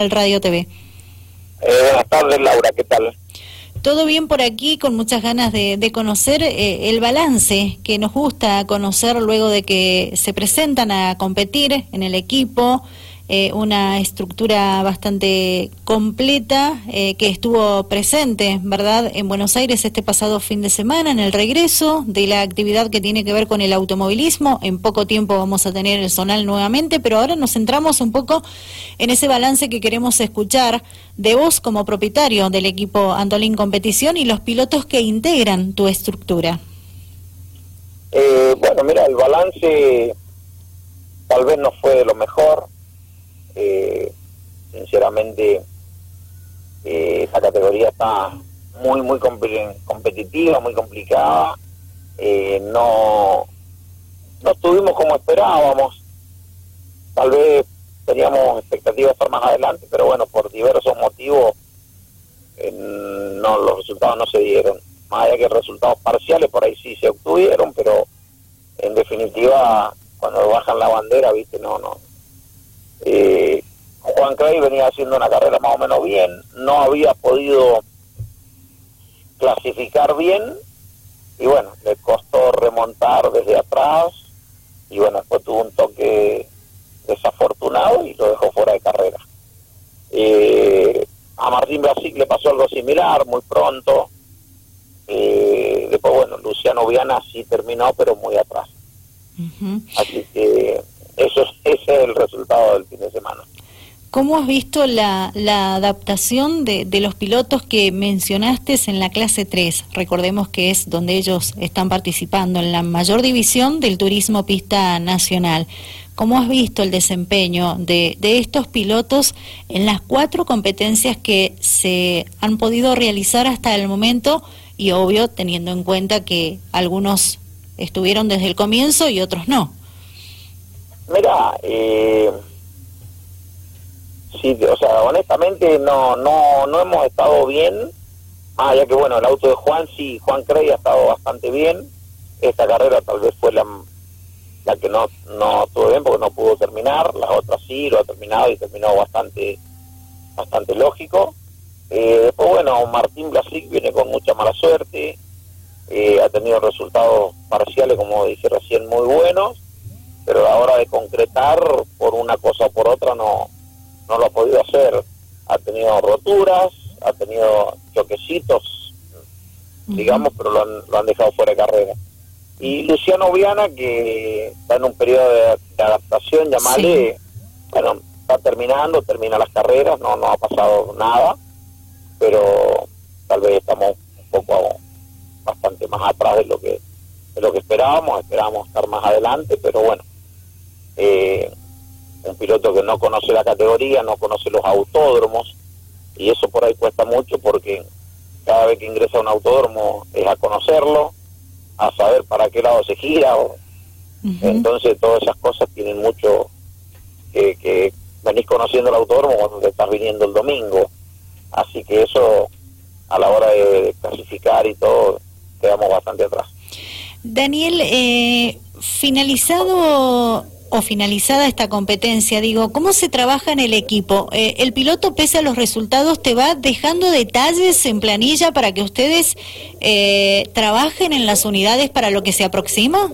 el Radio TV. Eh, buenas tardes, Laura, ¿qué tal? Todo bien por aquí, con muchas ganas de, conocer eh, el balance que nos gusta conocer luego de que se presentan a competir en el equipo, eh, una estructura bastante completa eh, que estuvo presente, ¿verdad?, en Buenos Aires este pasado fin de semana, en el regreso de la actividad que tiene que ver con el automovilismo. En poco tiempo vamos a tener el zonal nuevamente, pero ahora nos centramos un poco en ese balance que queremos escuchar de vos como propietario del equipo Antolín Competición y los pilotos que integran tu estructura. Eh, bueno, mira, el balance tal vez no fue lo mejor eh, sinceramente, eh, esta categoría está muy, muy competitiva, muy complicada. Eh, no, no estuvimos como esperábamos. Tal vez teníamos expectativas estar más adelante, pero bueno, por diversos motivos eh, no los resultados no se dieron. Más allá que resultados parciales por ahí sí se obtuvieron, pero en definitiva cuando bajan la bandera, viste, no, no, Juan Cray venía haciendo una carrera más o menos bien, no había podido clasificar bien y bueno, le costó remontar desde atrás y bueno, después tuvo un toque desafortunado y lo dejó fuera de carrera. Eh, a Martín Brasil le pasó algo similar muy pronto. Eh, después, bueno, Luciano Viana sí terminó, pero muy atrás. Así que eso, ese es el resultado del fin de semana. ¿Cómo has visto la, adaptación de, de, los pilotos que mencionaste en la clase 3? Recordemos que es donde ellos están participando en la mayor división del turismo pista nacional. ¿Cómo has visto el desempeño de, de estos pilotos en las cuatro competencias que se han podido realizar hasta el momento? Y obvio, teniendo en cuenta que algunos estuvieron desde el comienzo y otros no. Mira, eh, sí, o sea, honestamente no, no, no hemos estado bien. Ah, ya que bueno, el auto de Juan sí, Juan Crey ha estado bastante bien. Esta carrera tal vez fue la, la que no, no estuvo bien porque no pudo terminar. Las otras sí, lo ha terminado y terminó bastante, bastante lógico. Eh, después, bueno, Martín Blasic viene con mucha mala suerte. Eh, ha tenido resultados parciales, como dije recién, muy buenos pero a la hora de concretar por una cosa o por otra no, no lo ha podido hacer. Ha tenido roturas, ha tenido choquecitos, digamos, pero lo han, lo han dejado fuera de carrera. Y Luciano Viana, que está en un periodo de, adaptación, llamarle, bueno, está terminando, termina las carreras, no, no ha pasado nada, pero tal vez estamos un poco bastante más atrás de lo que de lo que esperábamos, esperábamos estar más adelante, pero bueno, eh, un piloto que no conoce la categoría, no conoce los autódromos, y eso por ahí cuesta mucho porque cada vez que ingresa a un autódromo es a conocerlo, a saber para qué lado se gira, entonces todas esas cosas tienen mucho que, que venís conociendo el autódromo cuando te estás viniendo el domingo, así que eso a la hora de clasificar y todo quedamos bastante atrás. Daniel, eh, finalizado o finalizada esta competencia, digo, ¿cómo se trabaja en el equipo? Eh, ¿El piloto, pese a los resultados, te va dejando detalles en planilla para que ustedes eh, trabajen en las unidades para lo que se aproxima?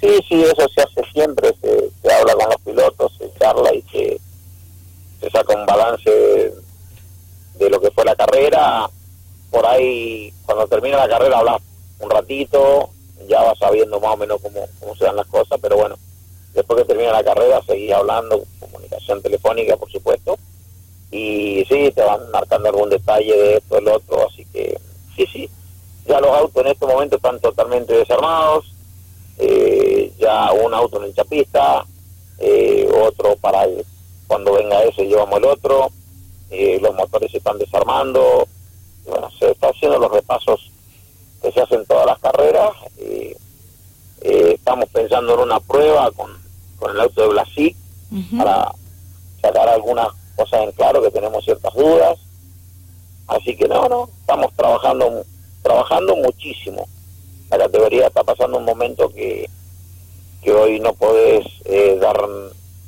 Sí, sí, eso se hace siempre, se, habla con los pilotos, se charla y se, saca un balance de, lo que fue la carrera. Por ahí, cuando termina la carrera, hablas un ratito, ya vas sabiendo más o menos cómo, cómo se dan las cosas, pero bueno, después que termina la carrera seguís hablando, comunicación telefónica por supuesto, y sí, te van marcando algún detalle de esto, del otro, así que sí, sí, ya los autos en este momento están totalmente desarmados, eh, ya un auto en el chapista, eh, otro para cuando venga ese llevamos el otro, eh, los motores se están desarmando, bueno, se está haciendo los repasos que se hacen todas las carreras. Eh, eh, estamos pensando en una prueba con, con el auto de Blasic para sacar algunas cosas en claro que tenemos ciertas dudas. Así que no, no, estamos trabajando trabajando muchísimo. La categoría está pasando un momento que, que hoy no podés eh, dar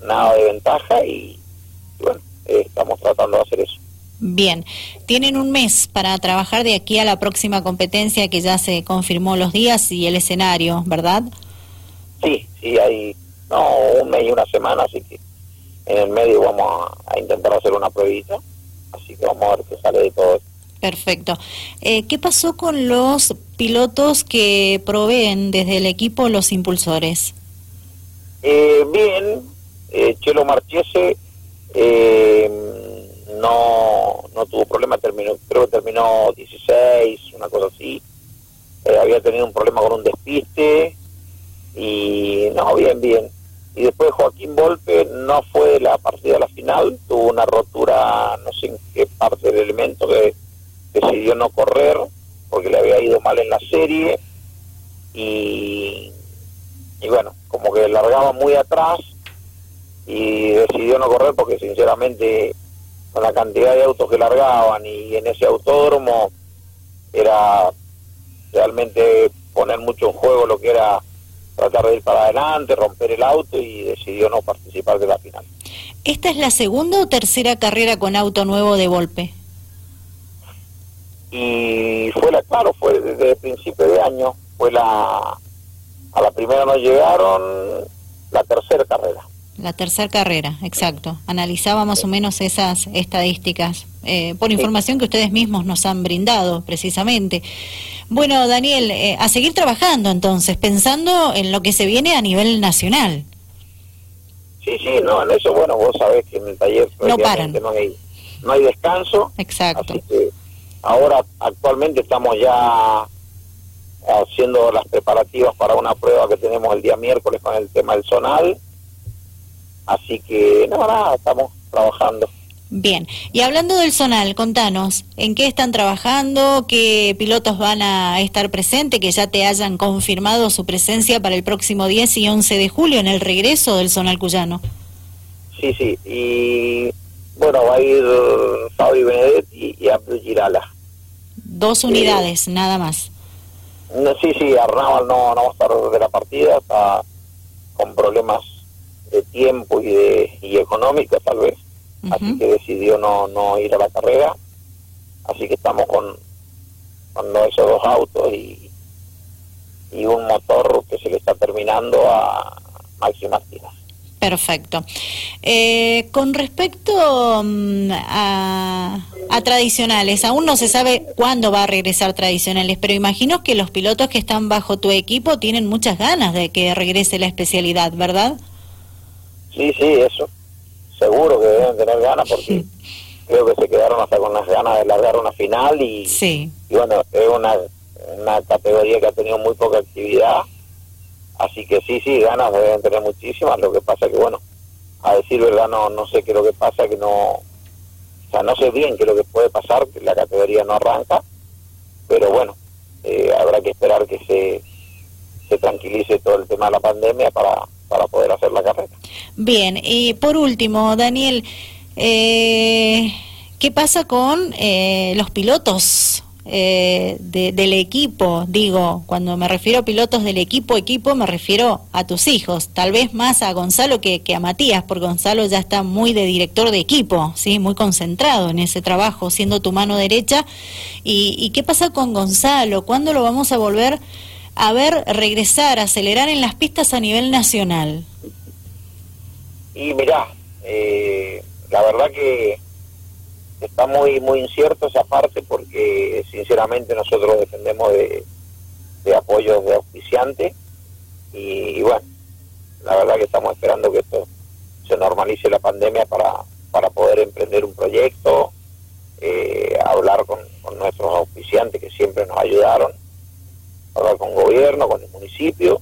nada de ventaja y, bueno, tratando de hacer eso. Bien, tienen un mes para trabajar de aquí a la próxima competencia que ya se confirmó los días y el escenario, ¿verdad? Sí, sí, hay no, un mes y una semana, así que en el medio vamos a, intentar hacer una pruebita, así que vamos a ver qué sale de todo esto. Perfecto. Eh, ¿Qué pasó con los pilotos que proveen desde el equipo los impulsores? Eh, bien, eh, Chelo Marchese eh, no, no tuvo problema, terminó, creo que terminó 16, una cosa así. Eh, había tenido un problema con un despiste y no, bien, bien. Y después Joaquín Volpe no fue la partida a la final, tuvo una rotura, no sé en qué parte del elemento, que decidió no correr porque le había ido mal en la serie y, y bueno, como que largaba muy atrás y decidió no correr porque sinceramente con la cantidad de autos que largaban y en ese autódromo era realmente poner mucho en juego lo que era tratar de ir para adelante, romper el auto y decidió no participar de la final. ¿Esta es la segunda o tercera carrera con auto nuevo de Volpe? Y fue la, claro, fue desde el principio de año, fue la, a la primera no llegaron, la tercera carrera. La tercera carrera, exacto. Analizaba más o menos esas estadísticas eh, por información que ustedes mismos nos han brindado, precisamente. Bueno, Daniel, eh, a seguir trabajando entonces, pensando en lo que se viene a nivel nacional. Sí, sí, no, en eso, bueno, vos sabés que en el taller no, paran. no, hay, no hay descanso. Exacto. Así que ahora, actualmente, estamos ya haciendo las preparativas para una prueba que tenemos el día miércoles con el tema del zonal Así que nada, estamos trabajando. Bien, y hablando del Zonal, contanos, ¿en qué están trabajando? ¿Qué pilotos van a estar presentes? Que ya te hayan confirmado su presencia para el próximo 10 y 11 de julio en el regreso del Zonal Cuyano. Sí, sí, y bueno, va a ir Fabio Benedetti y Abdul Girala. Dos unidades, nada más. sí, sí, Arnabal no, no va a estar de la partida, está con problemas de tiempo y de y económico tal vez así que decidió no no ir a la carrera así que estamos con, con esos dos autos y, y un motor que se le está terminando a Maxi Martínez Perfecto. Eh, con respecto mm, a, a, tradicionales, aún no se sabe cuándo va a regresar tradicionales, pero imagino que los pilotos que están bajo tu equipo tienen muchas ganas de que regrese la especialidad, ¿verdad? Sí, sí, eso. Seguro que deben tener ganas porque creo que se quedaron hasta con las ganas de largar una final y, sí. y bueno, es una, una categoría que ha tenido muy poca actividad. Así que sí, sí, ganas deben tener muchísimas. Lo que pasa que, bueno, a decir verdad, no, no sé qué es lo que pasa, que no, o sea, no sé bien qué es lo que puede pasar, que la categoría no arranca, pero bueno, eh, habrá que esperar que se, se tranquilice todo el tema de la pandemia para, para poder hacer la carrera. Bien, y por último, Daniel, eh, ¿qué pasa con eh, los pilotos eh, del equipo? Digo, cuando me refiero a pilotos del equipo, equipo, me refiero a tus hijos, tal vez más a Gonzalo que, a Matías, porque Gonzalo ya está muy de director de equipo, ¿sí? muy concentrado en ese trabajo, siendo tu mano derecha. ¿Y, y qué pasa con Gonzalo? ¿Cuándo lo vamos a volver? A ver regresar, acelerar en las pistas a nivel nacional? Y mirá, eh, la verdad que está muy muy incierto esa parte porque sinceramente nosotros dependemos de, apoyos de auspiciantes y, bueno, la verdad que estamos esperando que esto se normalice la pandemia para, para poder emprender un proyecto, eh, hablar con, con nuestros auspiciantes que siempre nos ayudaron hablar con gobierno, con el municipio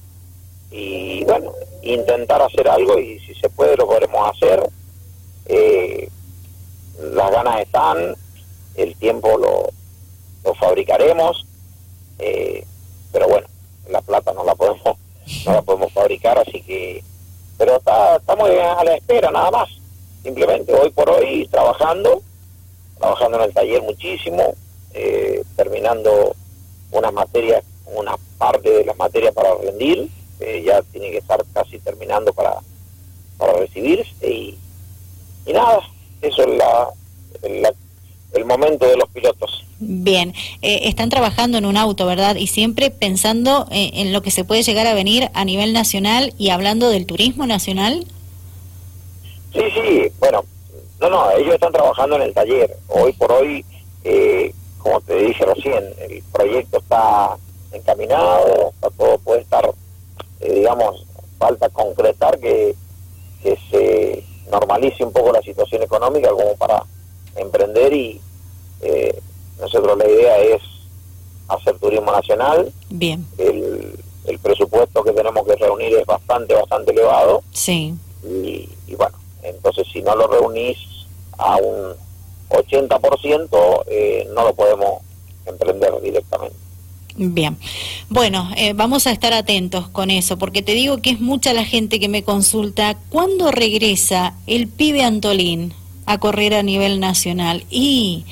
y bueno, intentar hacer algo y si se puede lo podremos hacer. Eh, las ganas están, el tiempo lo, lo fabricaremos, eh, pero bueno, la plata no la podemos no la podemos fabricar, así que pero está, estamos a la espera nada más, simplemente hoy por hoy trabajando, trabajando en el taller muchísimo, eh, terminando unas materias una parte de las materias para rendir, ya tiene que estar casi terminando para, para recibirse y, y nada, eso es la, el, momento de los pilotos. Bien, eh, están trabajando en un auto, ¿verdad? Y siempre pensando en lo que se puede llegar a venir a nivel nacional y hablando del turismo nacional. Sí, sí, bueno, no, no, ellos están trabajando en el taller. Hoy por hoy, eh, como te dije recién, el proyecto está encaminado, todo puede estar, eh, digamos, falta concretar que, que se normalice un poco la situación económica como para emprender y eh, nosotros la idea es hacer turismo nacional. Bien. El, el presupuesto que tenemos que reunir es bastante, bastante elevado. Sí. Y, y bueno, entonces si no lo reunís a un 80%, eh, no lo podemos emprender directamente. Bien, bueno, eh, vamos a estar atentos con eso, porque te digo que es mucha la gente que me consulta, ¿cuándo regresa el pibe Antolín a correr a nivel nacional? Y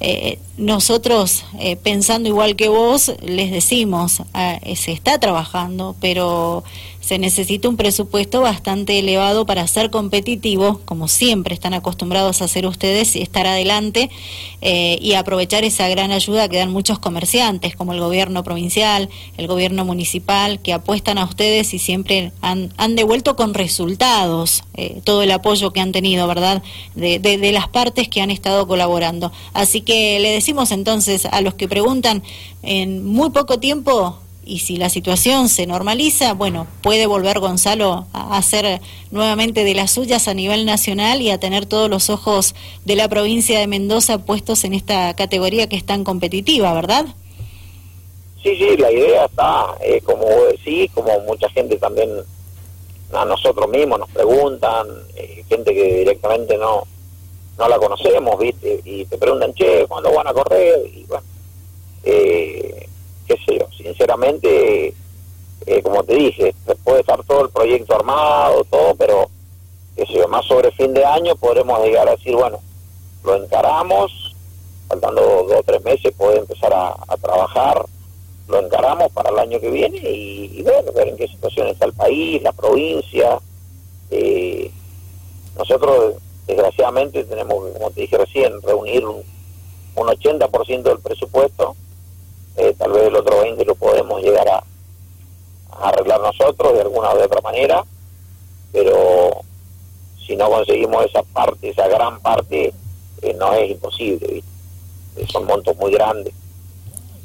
eh, nosotros, eh, pensando igual que vos, les decimos, ah, se está trabajando, pero se necesita un presupuesto bastante elevado para ser competitivo, como siempre están acostumbrados a hacer ustedes, y estar adelante eh, y aprovechar esa gran ayuda que dan muchos comerciantes, como el gobierno provincial, el gobierno municipal, que apuestan a ustedes y siempre han, han devuelto con resultados eh, todo el apoyo que han tenido, ¿verdad?, de, de las partes que han estado colaborando. Así que le decimos entonces a los que preguntan, en muy poco tiempo y si la situación se normaliza, bueno, puede volver Gonzalo a hacer nuevamente de las suyas a nivel nacional y a tener todos los ojos de la provincia de Mendoza puestos en esta categoría que es tan competitiva, ¿verdad? Sí, sí, la idea está, eh, como vos decís, como mucha gente también a nosotros mismos nos preguntan, eh, gente que directamente no no la conocemos, ¿viste? Y te preguntan, che, ¿cuándo van a correr? Y bueno, eh, eh, como te dije, puede estar todo el proyecto armado, todo, pero qué sé más sobre fin de año podremos llegar a decir, bueno, lo encaramos, faltando dos o tres meses puede empezar a, trabajar, lo encaramos para el año que viene y, ver, ver en qué situación está el país, la provincia. Eh, nosotros, desgraciadamente, tenemos, como te dije recién, reunir un, un 80% del presupuesto eh, tal vez el otro 20 lo podemos llegar a, arreglar nosotros de alguna u otra manera, pero si no conseguimos esa parte, esa gran parte, eh, no es imposible, son montos muy grandes.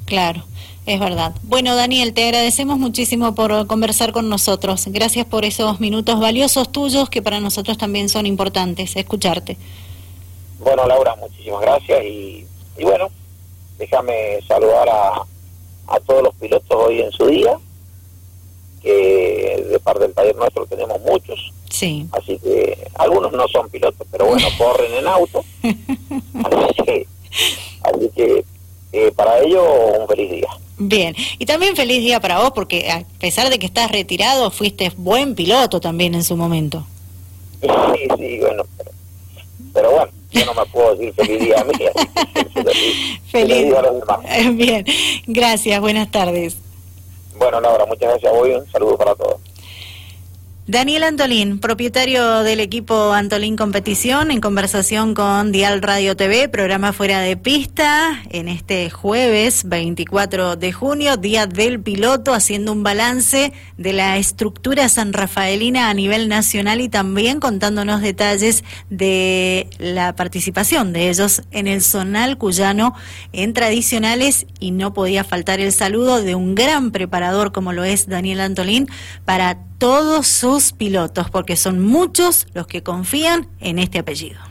Claro, es verdad. Bueno, Daniel, te agradecemos muchísimo por conversar con nosotros. Gracias por esos minutos valiosos tuyos que para nosotros también son importantes, escucharte. Bueno, Laura, muchísimas gracias y, y bueno, déjame saludar a, a todos los pilotos hoy en su día, que de parte del taller nuestro tenemos muchos. Sí. Así que algunos no son pilotos, pero bueno, corren en auto. así que, así que eh, para ellos un feliz día. Bien, y también feliz día para vos, porque a pesar de que estás retirado, fuiste buen piloto también en su momento. Sí, sí, bueno, pero bueno yo no me puedo decir feliz día a mí. feliz, día a los demás. Bien, gracias, buenas tardes. Bueno, Laura, muchas gracias. Hoy un saludo para todos. Daniel Antolín, propietario del equipo Antolín Competición, en conversación con Dial Radio TV, programa Fuera de Pista, en este jueves 24 de junio, día del piloto, haciendo un balance de la estructura sanrafaelina a nivel nacional y también contándonos detalles de la participación de ellos en el zonal cuyano en tradicionales y no podía faltar el saludo de un gran preparador como lo es Daniel Antolín para todos sus pilotos, porque son muchos los que confían en este apellido.